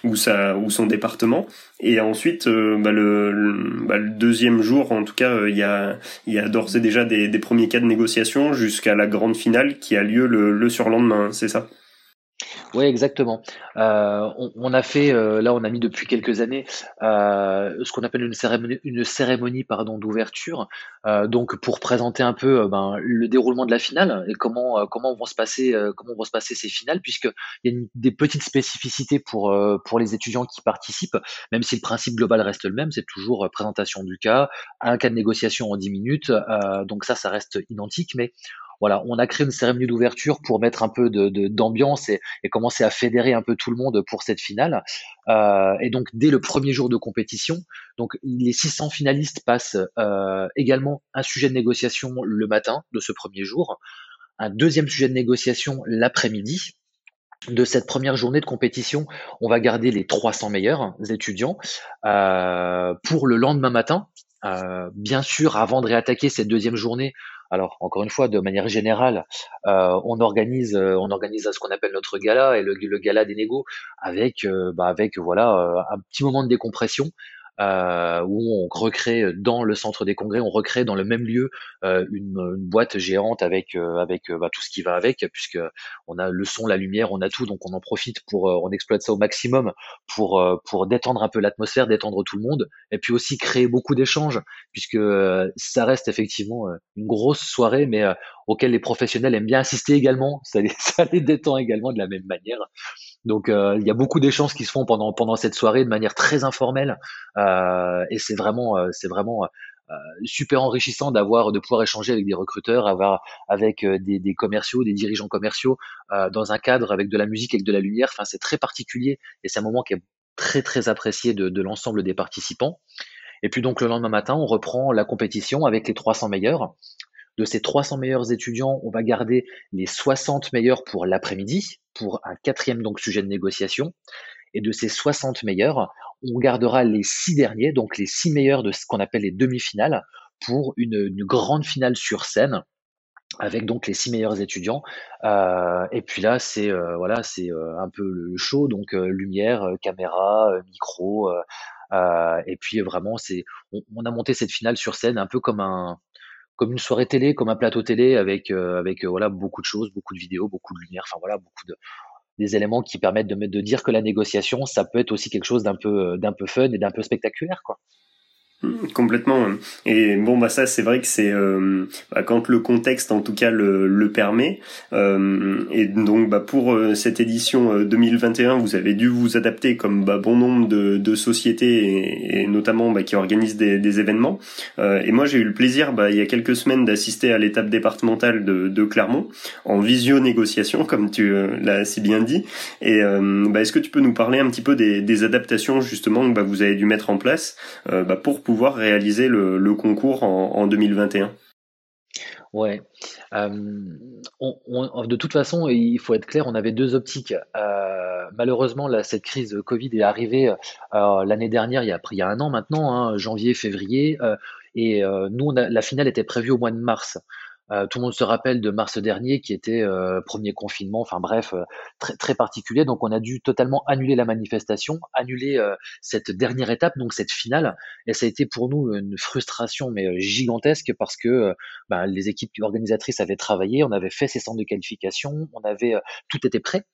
ou sa ou son département. Et ensuite, bah, le, le, bah, deuxième jour, en tout cas, euh, il y a, y a d'ores et déjà des, premiers cas de négociation jusqu'à la grande finale qui a lieu le, le surlendemain, c'est ça? Oui, exactement. Heu, on a fait, heu, là, on a mis depuis quelques années, heu, ce qu'on appelle une cérémonie une cérémonie, pardon, d'ouverture, donc pour présenter un peu, ben, le déroulement de la finale et comment, comment vont se passer, comment vont se passer ces finales puisqu'il y a des petites spécificités pour, pour les étudiants qui participent, même si le principe global reste le même, c'est toujours, présentation du cas, un cas de négociation en 10 minutes, donc ça, ça reste identique. Mais voilà, on a créé une cérémonie d'ouverture pour mettre un peu de de d'ambiance et commencer à fédérer un peu tout le monde pour cette finale. Euh, et donc dès le premier jour de compétition, donc les 600 finalistes passent euh, également un sujet de négociation le matin de ce premier jour, un deuxième sujet de négociation l'après-midi. De cette première journée de compétition, on va garder les 300 meilleurs étudiants euh, pour le lendemain matin. Bien sûr, avant de réattaquer cette deuxième journée, alors encore une fois, de manière générale, euh, on organise, euh, on organise ce qu'on appelle notre gala et le, gala des négos avec, euh, bah, avec voilà un petit moment de décompression euh, où on recrée dans le centre des congrès, on recrée dans le même lieu euh, une, boîte géante avec euh, avec bah, tout ce qui va avec, puisque on a le son, la lumière, on a tout, donc on en profite pour on exploite ça au maximum pour pour détendre un peu l'atmosphère, détendre tout le monde, et puis aussi créer beaucoup d'échanges, puisque ça reste effectivement une grosse soirée, mais auquel les professionnels aiment bien assister également, ça les détend également de la même manière. Donc euh, il y a beaucoup d'échanges qui se font pendant pendant cette soirée de manière très informelle euh, et c'est vraiment euh, c'est vraiment super enrichissant d'avoir de pouvoir échanger avec des recruteurs, avoir avec des, commerciaux, des dirigeants commerciaux dans un cadre avec de la musique, avec de la lumière. Enfin c'est très particulier et c'est un moment qui est très très apprécié de, de l'ensemble des participants. Et puis donc le lendemain matin, on reprend la compétition avec les 300 meilleurs. De ces 300 meilleurs étudiants, on va garder les 60 meilleurs pour l'après-midi, pour un quatrième sujet de négociation. Et de ces 60 meilleurs, on gardera les six derniers, donc les six meilleurs de ce qu'on appelle les demi-finales, pour une, grande finale sur scène avec donc les six meilleurs étudiants. Euh, et puis là, c'est euh, euh, un peu le show, donc lumière, caméra, micro. et puis vraiment, on, a monté cette finale sur scène un peu comme un comme une soirée télé, comme un plateau télé avec euh, avec euh, voilà beaucoup de choses, beaucoup de vidéos, beaucoup de lumière, enfin voilà beaucoup de des éléments qui permettent de, de dire que la négociation, ça peut être aussi quelque chose d'un peu d'un peu fun et d'un peu spectaculaire quoi. Complètement. Et bon, bah ça, c'est vrai que c'est euh, bah, quand le contexte, en tout cas, le, le permet. Euh, et donc, bah, pour euh, cette édition 2021, vous avez dû vous adapter comme bah, bon nombre de, de sociétés et, et notamment bah, qui organisent des, des événements. et moi, j'ai eu le plaisir, bah, il y a quelques semaines, d'assister à l'étape départementale de, de, Clermont en visio-négociation, comme tu l'as si bien dit. Et bah, est-ce que tu peux nous parler un petit peu des, des adaptations justement que bah, vous avez dû mettre en place bah, pour pouvoir pouvoir réaliser le, concours en, en, 2021 Ouais. Euh, de toute façon, il faut être clair, on avait deux optiques. Euh, malheureusement, cette crise Covid est arrivée euh, l'année dernière, il y, a, il y a un an maintenant, hein, janvier, février, et nous, la finale était prévue au mois de mars. Euh, tout le monde se rappelle de mars dernier qui était euh, premier confinement, enfin bref, euh, très, très particulier. Donc on a dû totalement annuler la manifestation, annuler euh, cette dernière étape, donc cette finale. Et ça a été pour nous une frustration mais euh, gigantesque parce que ben, les équipes organisatrices avaient travaillé, on avait fait ces centres de qualification, on avait tout était prêt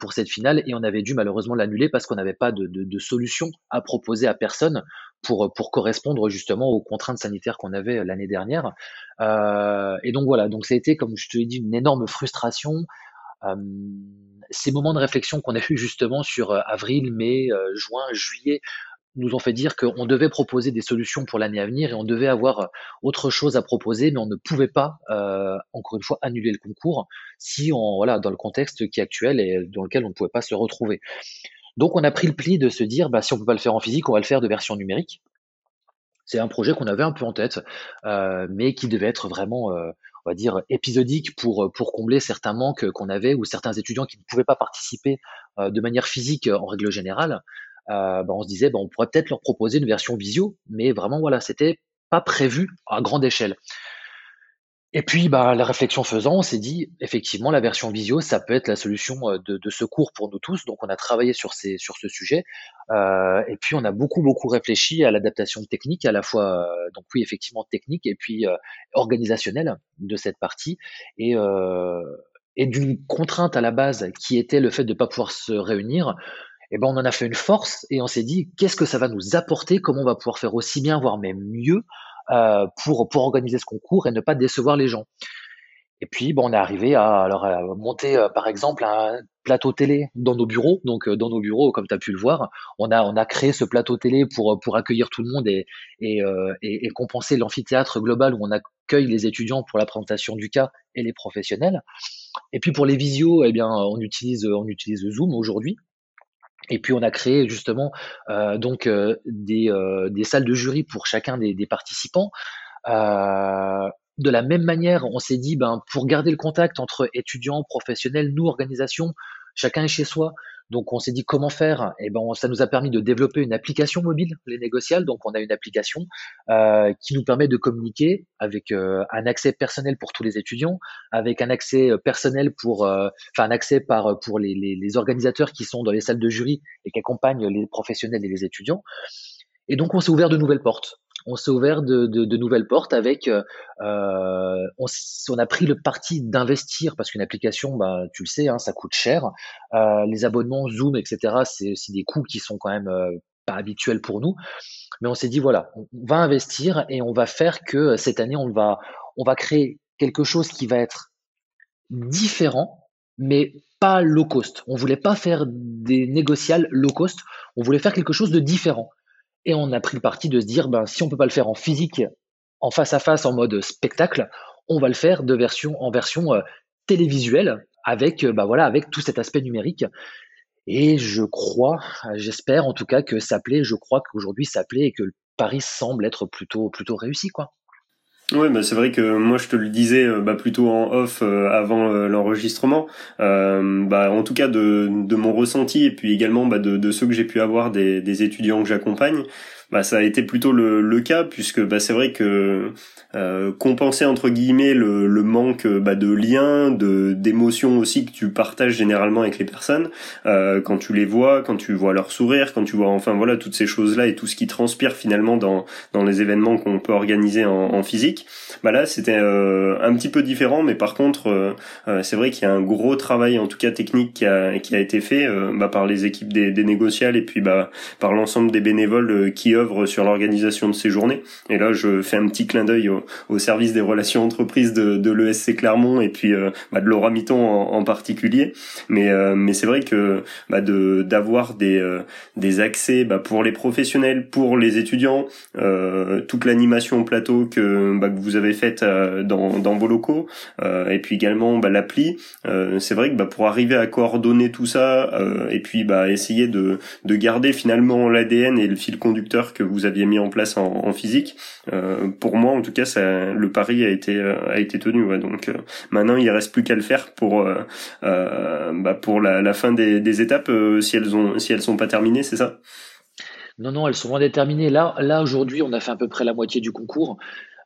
pour cette finale et on avait dû malheureusement l'annuler parce qu'on n'avait pas de, solution à proposer à personne pour, pour correspondre justement aux contraintes sanitaires qu'on avait l'année dernière. Euh, et donc voilà, donc ça a été, comme je te l'ai dit, une énorme frustration. Euh, ces moments de réflexion qu'on a eu justement sur avril, mai, juin, juillet, nous ont fait dire qu'on devait proposer des solutions pour l'année à venir et on devait avoir autre chose à proposer, mais on ne pouvait pas, euh, encore une fois, annuler le concours si on, voilà, dans le contexte qui est actuel et dans lequel on ne pouvait pas se retrouver. Donc on a pris le pli de se dire, bah, si on peut pas le faire en physique, on va le faire de version numérique. C'est un projet qu'on avait un peu en tête, euh, mais qui devait être vraiment, euh, on va dire, épisodique pour, pour combler certains manques qu'on avait ou certains étudiants qui ne pouvaient pas participer euh, de manière physique en règle générale. Euh, bah, on se disait, bah, on pourrait peut-être leur proposer une version visio, mais vraiment, voilà, c'était pas prévu à grande échelle. Et puis, bah, la réflexion faisant, on s'est dit, effectivement, la version visio, ça peut être la solution de, de secours pour nous tous. Donc, on a travaillé sur, ces, sur ce sujet. Euh, et puis, on a beaucoup, beaucoup réfléchi à l'adaptation technique, à la fois, euh, donc oui, effectivement, technique, et puis euh, organisationnelle de cette partie. Et, euh, et d'une contrainte à la base qui était le fait de ne pas pouvoir se réunir, eh ben on en a fait une force et on s'est dit qu'est-ce que ça va nous apporter, comment on va pouvoir faire aussi bien, voire même mieux euh, pour, pour organiser ce concours et ne pas décevoir les gens? Et puis, bon, on est arrivé à, alors, à monter, euh, par exemple, un plateau télé dans nos bureaux. Donc, euh, dans nos bureaux, comme tu as pu le voir, on a, on a créé ce plateau télé pour, pour accueillir tout le monde et, et, et compenser l'amphithéâtre global où on accueille les étudiants pour la présentation du cas et les professionnels. Et puis, pour les visios, eh bien, on utilise, on utilise Zoom aujourd'hui. Et puis on a créé justement euh, donc euh, des, euh, des, salles de jury pour chacun des, des participants. de la même manière, on s'est dit ben pour garder le contact entre étudiants, professionnels, nous organisations, chacun est chez soi. Donc on s'est dit comment faire? Et eh ben ça nous a permis de développer une application mobile, les négociales. Donc on a une application euh, qui nous permet de communiquer avec euh, un accès personnel pour tous les étudiants, avec un accès euh, personnel pour, enfin un accès par pour les, les, les, organisateurs qui sont dans les salles de jury et qui accompagnent les professionnels et les étudiants. Et donc on s'est ouvert de nouvelles portes on s'est ouvert de, nouvelles portes avec, euh, on, on, a pris le parti d'investir parce qu'une application, bah, tu le sais, hein, ça coûte cher. Euh, les abonnements Zoom, etc., c'est aussi des coûts qui sont quand même euh, pas habituels pour nous. Mais on s'est dit voilà, on va investir et on va faire que cette année, on va, on va créer quelque chose qui va être différent, mais pas low cost. On voulait pas faire des négociales low cost. On voulait faire quelque chose de différent. Et on a pris le parti de se dire, ben, si on peut pas le faire en physique, en face à face, en mode spectacle, on va le faire de version, en version euh, télévisuelle, avec, euh, bah voilà, avec tout cet aspect numérique. Et je crois, j'espère en tout cas que ça plaît. Je crois qu'aujourd'hui ça plaît et que le pari semble être plutôt, plutôt réussi, quoi. Oui, bah c'est vrai que moi je te le disais euh, bah, plutôt en off euh, avant euh, l'enregistrement. bah, en tout cas de, de mon ressenti et puis également bah, de, de ceux que j'ai pu avoir des, des étudiants que j'accompagne bah, ça a été plutôt le, le cas puisque bah, c'est vrai que euh, compenser entre guillemets le, le manque bah, de lien, de d'émotions aussi que tu partages généralement avec les personnes euh, quand tu les vois, quand tu vois leur sourire, quand tu vois enfin voilà toutes ces choses là et tout ce qui transpire finalement dans dans les événements qu'on peut organiser en, en, physique. Bah là c'était euh, un petit peu différent, mais par contre euh, euh, c'est vrai qu'il y a un gros travail en tout cas technique qui a qui a été fait euh, bah, par les équipes des, des négociales et puis bah par l'ensemble des bénévoles qui sur l'organisation de ces journées. Et là, je fais un petit clin d'œil au, service des relations entreprises de, de l'ESC Clermont et puis euh, bah, de Laura Mitton en, particulier. Mais, euh, mais c'est vrai que bah, de d'avoir des, euh, des accès bah, pour les professionnels, pour les étudiants, toute l'animation au plateau que, bah, que vous avez faite dans, dans vos locaux, et puis également bah, l'appli, c'est vrai que bah, pour arriver à coordonner tout ça, et puis bah, essayer de, de garder finalement l'ADN et le fil conducteur que vous aviez mis en place en, physique. Euh, pour moi, en tout cas, le pari a été euh, a été tenu. Donc euh, maintenant, il reste plus qu'à le faire pour bah, pour la, fin des, étapes si elles ont si elles sont pas terminées, c'est ça? Non, non, elles sont loin d'être terminées. Là, là aujourd'hui, on a fait à peu près la moitié du concours.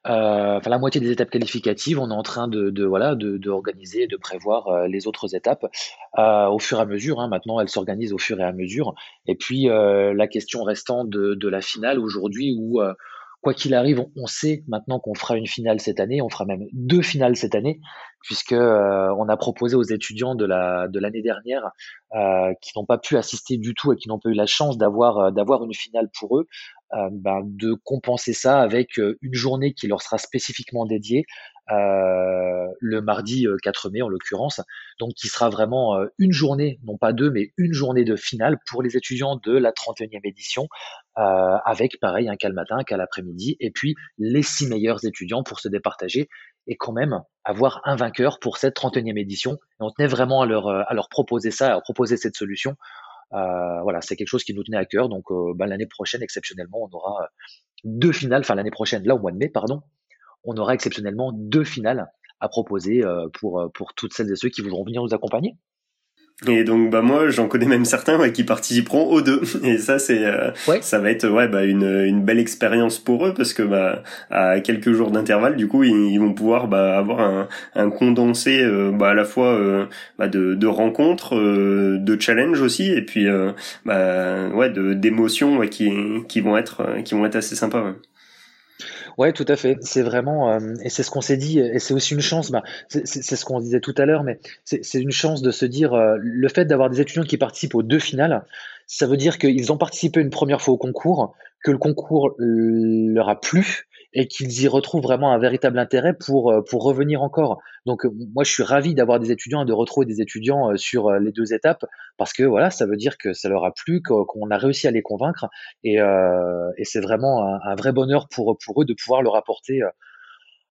Euh, enfin la moitié des étapes qualificatives, on est en train de, de voilà de, de, organiser, de prévoir euh, les autres étapes euh, au fur et à mesure. Hein. Maintenant, elles s'organisent au fur et à mesure. Et puis la question restant de, de la finale aujourd'hui, où quoi qu'il arrive, on, sait maintenant qu'on fera une finale cette année, on fera même deux finales cette année, puisque on a proposé aux étudiants de la de l'année dernière qui n'ont pas pu assister du tout et qui n'ont pas eu la chance d'avoir d'avoir une finale pour eux, euh, ben, de compenser ça avec euh, une journée qui leur sera spécifiquement dédiée euh, le mardi 4 mai en l'occurrence, donc qui sera vraiment une journée, non pas deux, mais une journée de finale pour les étudiants de la 31e édition, euh, avec pareil un cas matin, un cas l'après-midi, et puis les six meilleurs étudiants pour se départager et quand même avoir un vainqueur pour cette 31e édition. Et on tenait vraiment à leur, à leur proposer ça, à leur proposer cette solution euh, voilà, c'est quelque chose qui nous tenait à cœur. Donc euh, ben, l'année prochaine, exceptionnellement, on aura euh, deux finales. Enfin l'année prochaine, là au mois de mai, pardon, on aura exceptionnellement deux finales à proposer pour pour toutes celles et ceux qui voudront venir nous accompagner. Et donc. bah moi j'en connais même certains ouais, qui participeront aux deux. Et ça c'est euh, ça va être ouais bah une, une belle expérience pour eux parce que bah à quelques jours d'intervalle du coup ils, vont pouvoir bah avoir un, un condensé euh, bah à la fois euh, bah, de, de rencontres de challenges aussi et puis bah ouais de d'émotions ouais, qui qui vont être qui vont être assez sympas. Ouais, tout à fait. C'est vraiment, euh, et c'est ce qu'on s'est dit, et c'est aussi une chance. Bah, c'est ce qu'on disait tout à l'heure, mais c'est c'est une chance de se dire euh, le fait d'avoir des étudiants qui participent aux deux finales, ça veut dire qu'ils ont participé une première fois au concours, que le concours euh, leur a plu et qu'ils y retrouvent vraiment un véritable intérêt pour euh, pour revenir encore. Donc euh, moi, je suis ravi d'avoir des étudiants et de retrouver des étudiants euh, sur les deux étapes parce que voilà, ça veut dire que ça leur a plu, qu'on a réussi à les convaincre et, c'est vraiment un, un vrai bonheur pour pour eux de pouvoir leur apporter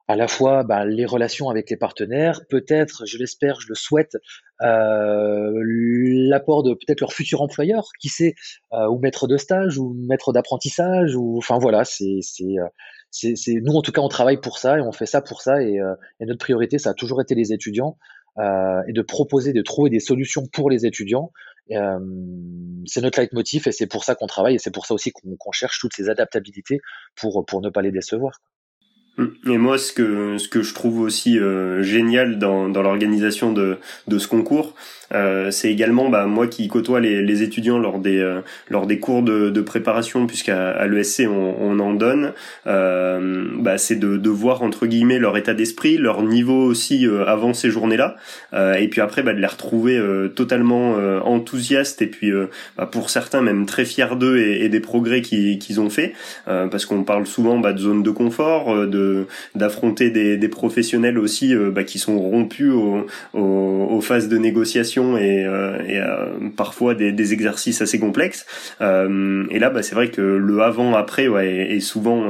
à la fois bah, les relations avec les partenaires, peut-être, je l'espère, je le souhaite, euh, l'apport de peut-être leur futur employeur, qui sait, euh, ou maître de stage, ou maître d'apprentissage, ou enfin voilà, c'est c'est euh, c'est c'est- nous en tout cas on travaille pour ça et on fait ça pour ça et, euh, et notre priorité ça a toujours été les étudiants euh, et de proposer, de trouver des solutions pour les étudiants. Euh, c'est notre leitmotiv et c'est pour ça qu'on travaille et c'est pour ça aussi qu'on cherche toutes ces adaptabilités pour pour ne pas les décevoir. Mm. Et moi, ce que ce que je trouve aussi euh, génial dans dans l'organisation de de ce concours, euh, c'est également bah moi qui côtoie les les étudiants lors des euh, lors des cours de de préparation, puisqu'à à, l'ESC on on en donne, euh, bah c'est de de voir entre guillemets leur état d'esprit, leur niveau aussi euh, avant ces journées-là, euh, et puis après bah de les retrouver totalement enthousiastes et puis bah, pour certains même très fiers d'eux et, et des progrès qu'ils qu'ils ont fait, parce qu'on parle souvent bah, de zone de confort, euh, d'affronter des, des, professionnels aussi euh, bah, qui sont rompus au, au, aux phases de négociation et, euh, et euh, parfois des, des, exercices assez complexes. Et là, bah, c'est vrai que le avant-après ouais, est, souvent,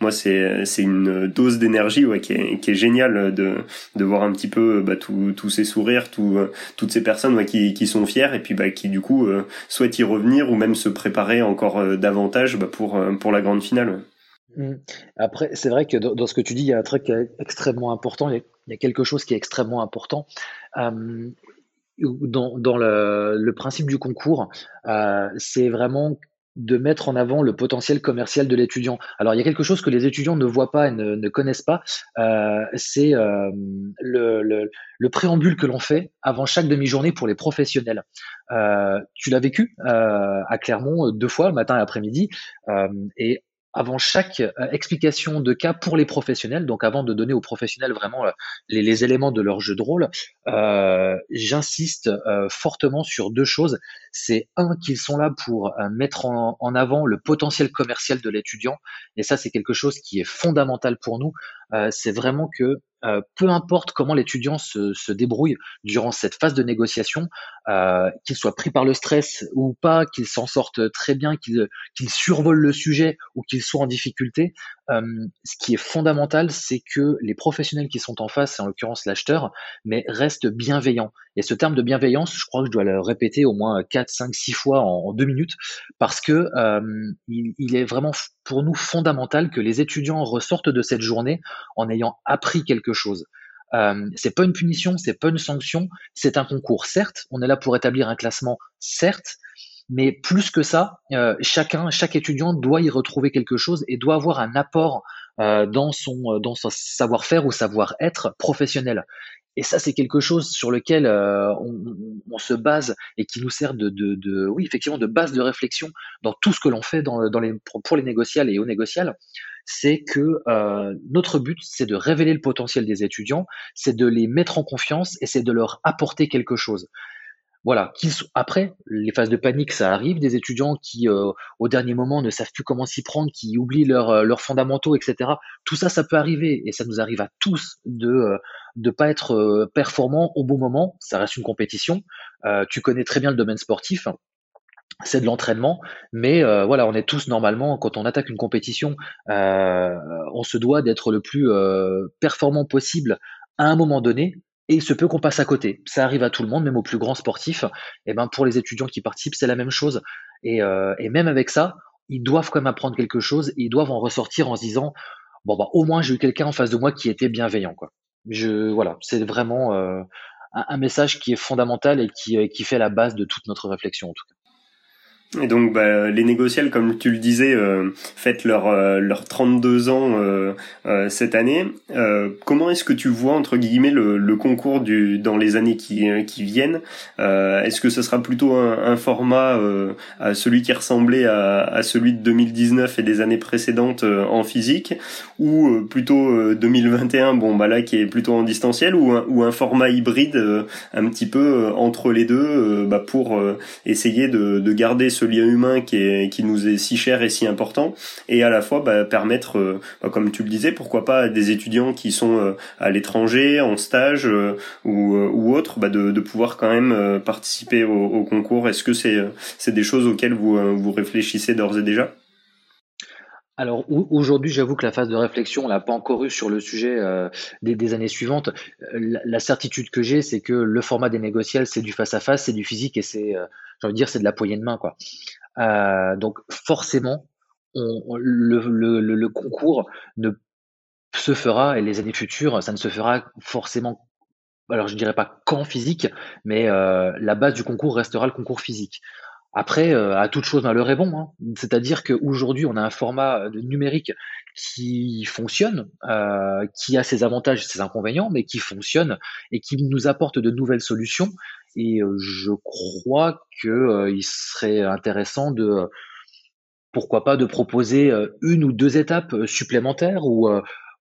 moi, c'est c'est une dose d'énergie ouais, qui, est, qui est géniale de, de voir un petit peu bah, tous ces sourires, tout, toutes ces personnes ouais, qui, qui sont fières et puis bah, qui du coup euh, souhaitent y revenir ou même se préparer encore davantage bah, pour, pour la grande finale. Mmh. Après, c'est vrai que dans ce que tu dis, il y a un truc extrêmement important. Il y a quelque chose qui est extrêmement important. Euh, dans, le, principe du concours, euh, c'est vraiment de mettre en avant le potentiel commercial de l'étudiant. Alors, il y a quelque chose que les étudiants ne voient pas et ne, connaissent pas, euh, c'est le, le, le, préambule que l'on fait avant chaque demi-journée pour les professionnels. Tu l'as vécu à Clermont deux fois, matin et après-midi, et avant chaque euh, explication de cas pour les professionnels, donc avant de donner aux professionnels vraiment euh, les, éléments de leur jeu de rôle, euh, j'insiste fortement sur deux choses. C'est un, qu'ils sont là pour mettre en, en, avant le potentiel commercial de l'étudiant, et ça c'est quelque chose qui est fondamental pour nous. C'est vraiment que euh, peu importe comment l'étudiant se, débrouille durant cette phase de négociation, euh, qu'il soit pris par le stress ou pas, qu'il s'en sorte très bien, qu'il qu survole le sujet ou qu'il soit en difficulté, ce qui est fondamental, c'est que les professionnels qui sont en face, en l'occurrence l'acheteur, mais restent bienveillants. Et ce terme de bienveillance, je crois que je dois le répéter au moins 4, 5, 6 fois en, deux minutes, parce que il, est vraiment pour nous fondamental que les étudiants ressortent de cette journée en ayant appris quelque chose. C'est pas une punition, c'est pas une sanction, c'est un concours. Certes, on est là pour établir un classement, certes, mais plus que ça, euh, chacun, chaque étudiant doit y retrouver quelque chose et doit avoir un apport euh, dans son dans son savoir-faire ou savoir-être professionnel. Et ça, c'est quelque chose sur lequel euh, on, se base et qui nous sert de, de, de, oui, effectivement, de base de réflexion dans tout ce que l'on fait dans, dans les, pour les négociales et aux négociales. C'est que euh, notre but, c'est de révéler le potentiel des étudiants, c'est de les mettre en confiance et c'est de leur apporter quelque chose. Voilà. Après, les phases de panique, ça arrive. Des étudiants qui, euh, au dernier moment, ne savent plus comment s'y prendre, qui oublient leurs leurs fondamentaux, etc. Tout ça, ça peut arriver et ça nous arrive à tous de de pas être euh, performant au bon moment. Ça reste une compétition. Euh, tu connais très bien le domaine sportif. C'est de l'entraînement, mais euh, voilà, on est tous normalement quand on attaque une compétition, on se doit d'être le plus performant possible à un moment donné, et il se peut qu'on passe à côté. Ça arrive à tout le monde, même aux plus grands sportifs. Et ben pour les étudiants qui participent, c'est la même chose. Et, euh, et, même avec ça, ils doivent quand même apprendre quelque chose. Ils doivent en ressortir en se disant bon bah au moins j'ai eu quelqu'un en face de moi qui était bienveillant quoi. Je voilà, c'est vraiment euh, un, message qui est fondamental et qui, qui fait la base de toute notre réflexion en tout cas. Et donc, bah, les négociables, comme tu le disais, euh, fêtent leurs euh, leur 32 ans euh, euh, cette année. Euh, comment est-ce que tu vois, entre guillemets, le, le concours du, dans les années qui, qui viennent? Est-ce que ce sera plutôt un, un format à celui qui ressemblait à, à, celui de 2019 et des années précédentes en physique? Ou plutôt 2021, bon, bah là, qui est plutôt en distanciel Ou un, ou un format hybride un petit peu entre les deux bah, pour essayer de, de garder ce lien humain qui, nous est si cher et si important, et à la fois bah, permettre, euh, bah, comme tu le disais, pourquoi pas des étudiants qui sont euh, à l'étranger, en stage euh, ou, ou autre, bah, de, de, pouvoir quand même participer au, au concours. Est-ce que c'est c'est des choses auxquelles vous, vous réfléchissez d'ores et déjà? Alors aujourd'hui, j'avoue que la phase de réflexion, on l'a pas encore eu sur le sujet euh, des, années suivantes. La, la certitude que j'ai, c'est que le format des négociables, c'est du face à face, c'est du physique et c'est, euh, j'ai envie de dire, c'est de la poignée de main, quoi. Euh, donc forcément, le, concours ne se fera et les années futures, ça ne se fera forcément. Alors je dirais pas qu'en physique, mais euh, la base du concours restera le concours physique. Après, euh, à toute chose malheur est bon. Hein. C'est-à-dire qu'aujourd'hui, on a un format euh, numérique qui fonctionne, euh, qui a ses avantages et ses inconvénients, mais qui fonctionne et qui nous apporte de nouvelles solutions. Et je crois qu'il serait intéressant de, pourquoi pas, de proposer une ou deux étapes supplémentaires ou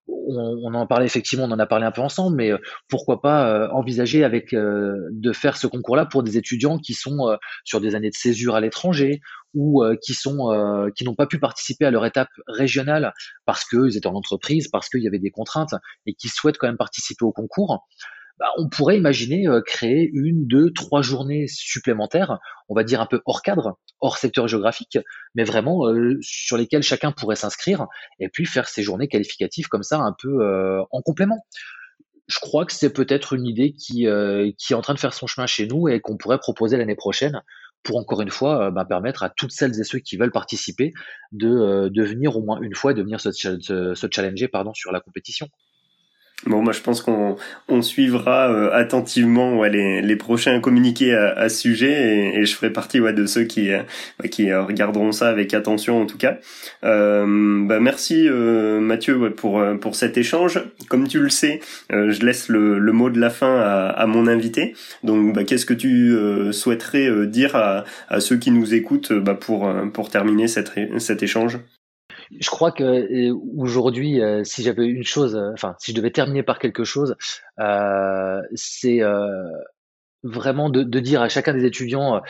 on, en parlait effectivement, on en a parlé un peu ensemble, mais euh, pourquoi pas euh, envisager euh, de faire ce concours-là pour des étudiants qui sont sur des années de césure à l'étranger ou qui sont qui n'ont pas pu participer à leur étape régionale parce qu'ils étaient en entreprise, parce qu'il y avait des contraintes et qui souhaitent quand même participer au concours bah, on pourrait imaginer euh, créer une, deux, trois journées supplémentaires, on va dire un peu hors cadre, hors secteur géographique, mais vraiment euh, sur lesquelles chacun pourrait s'inscrire et puis faire ces journées qualificatives comme ça un peu euh, en complément. Je crois que c'est peut-être une idée qui, est en train de faire son chemin chez nous et qu'on pourrait proposer l'année prochaine pour encore une fois bah, permettre à toutes celles et ceux qui veulent participer de, venir au moins une fois de venir se, se, se challenger pardon, sur la compétition. Bon, moi je pense qu'on on suivra euh, attentivement ouais, les, les prochains communiqués à, à ce sujet et, et, je ferai partie ouais, de ceux qui, euh, qui euh, regarderont ça avec attention en tout cas. Euh, bah, merci Mathieu ouais, pour, pour cet échange. Comme tu le sais, je laisse le, le, mot de la fin à, à mon invité. Donc bah, qu'est-ce que tu souhaiterais dire à, à, ceux qui nous écoutent bah, pour, pour terminer cet échange? Je crois que euh, aujourd'hui, euh, si j'avais une chose, euh, enfin, si je devais terminer par quelque chose, c'est vraiment de, dire à chacun des étudiants,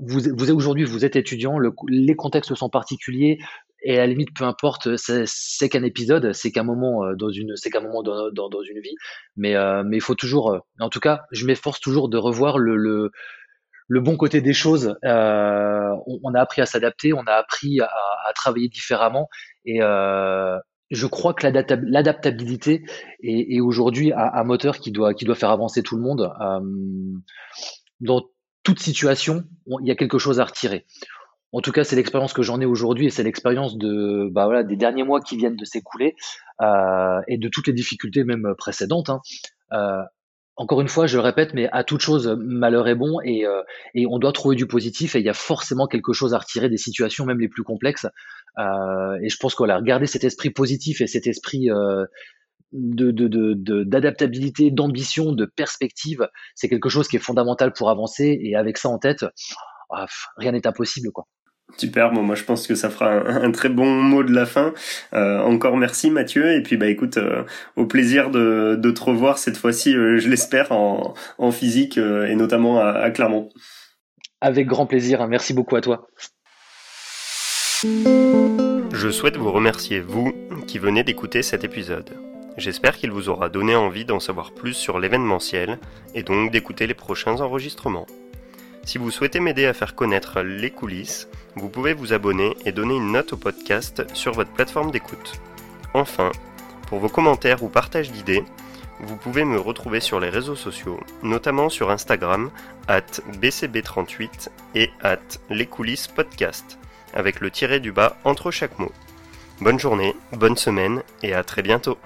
vous, vous aujourd'hui, vous êtes étudiant, le, les contextes sont particuliers, et à la limite, peu importe, c'est qu'un épisode, c'est qu'un moment dans une, c'est qu'un moment dans, dans, dans, une vie, mais mais il faut toujours, en tout cas, je m'efforce toujours de revoir le, le le bon côté des choses, euh, on, a appris à s'adapter, on a appris à, travailler différemment. Et euh, je crois que l'adaptabilité est, aujourd'hui un, moteur qui doit, faire avancer tout le monde. Euh, dans toute situation, il y a quelque chose à retirer. En tout cas, c'est l'expérience que j'en ai aujourd'hui et c'est l'expérience de bah des derniers mois qui viennent de s'écouler et de toutes les difficultés même précédentes. Hein. Encore une fois, je le répète, mais à toute chose, malheur est bon et, euh, et on doit trouver du positif et il y a forcément quelque chose à retirer des situations, même les plus complexes. Euh, et je pense qu'on a regardé cet esprit positif et cet esprit euh, de, d'adaptabilité, de, d'ambition, de perspective, c'est quelque chose qui est fondamental pour avancer. Et avec ça en tête, ah, rien n'est impossible, quoi. Super, bon, moi je pense que ça fera un, très bon mot de la fin. Euh, encore merci Mathieu, et puis bah écoute, euh, au plaisir de, de te revoir cette fois-ci, euh, je l'espère, en, en physique et notamment à, à, Clermont. Avec grand plaisir, hein. merci beaucoup à toi. Je souhaite vous remercier, vous, qui venez d'écouter cet épisode. J'espère qu'il vous aura donné envie d'en savoir plus sur l'événementiel, et donc d'écouter les prochains enregistrements. Si vous souhaitez m'aider à faire connaître les coulisses, vous pouvez vous abonner et donner une note au podcast sur votre plateforme d'écoute. Enfin, pour vos commentaires ou partages d'idées, vous pouvez me retrouver sur les réseaux sociaux, notamment sur Instagram, at bcb38 et at les coulisses podcast, avec le tiré du bas entre chaque mot. Bonne journée, bonne semaine et à très bientôt.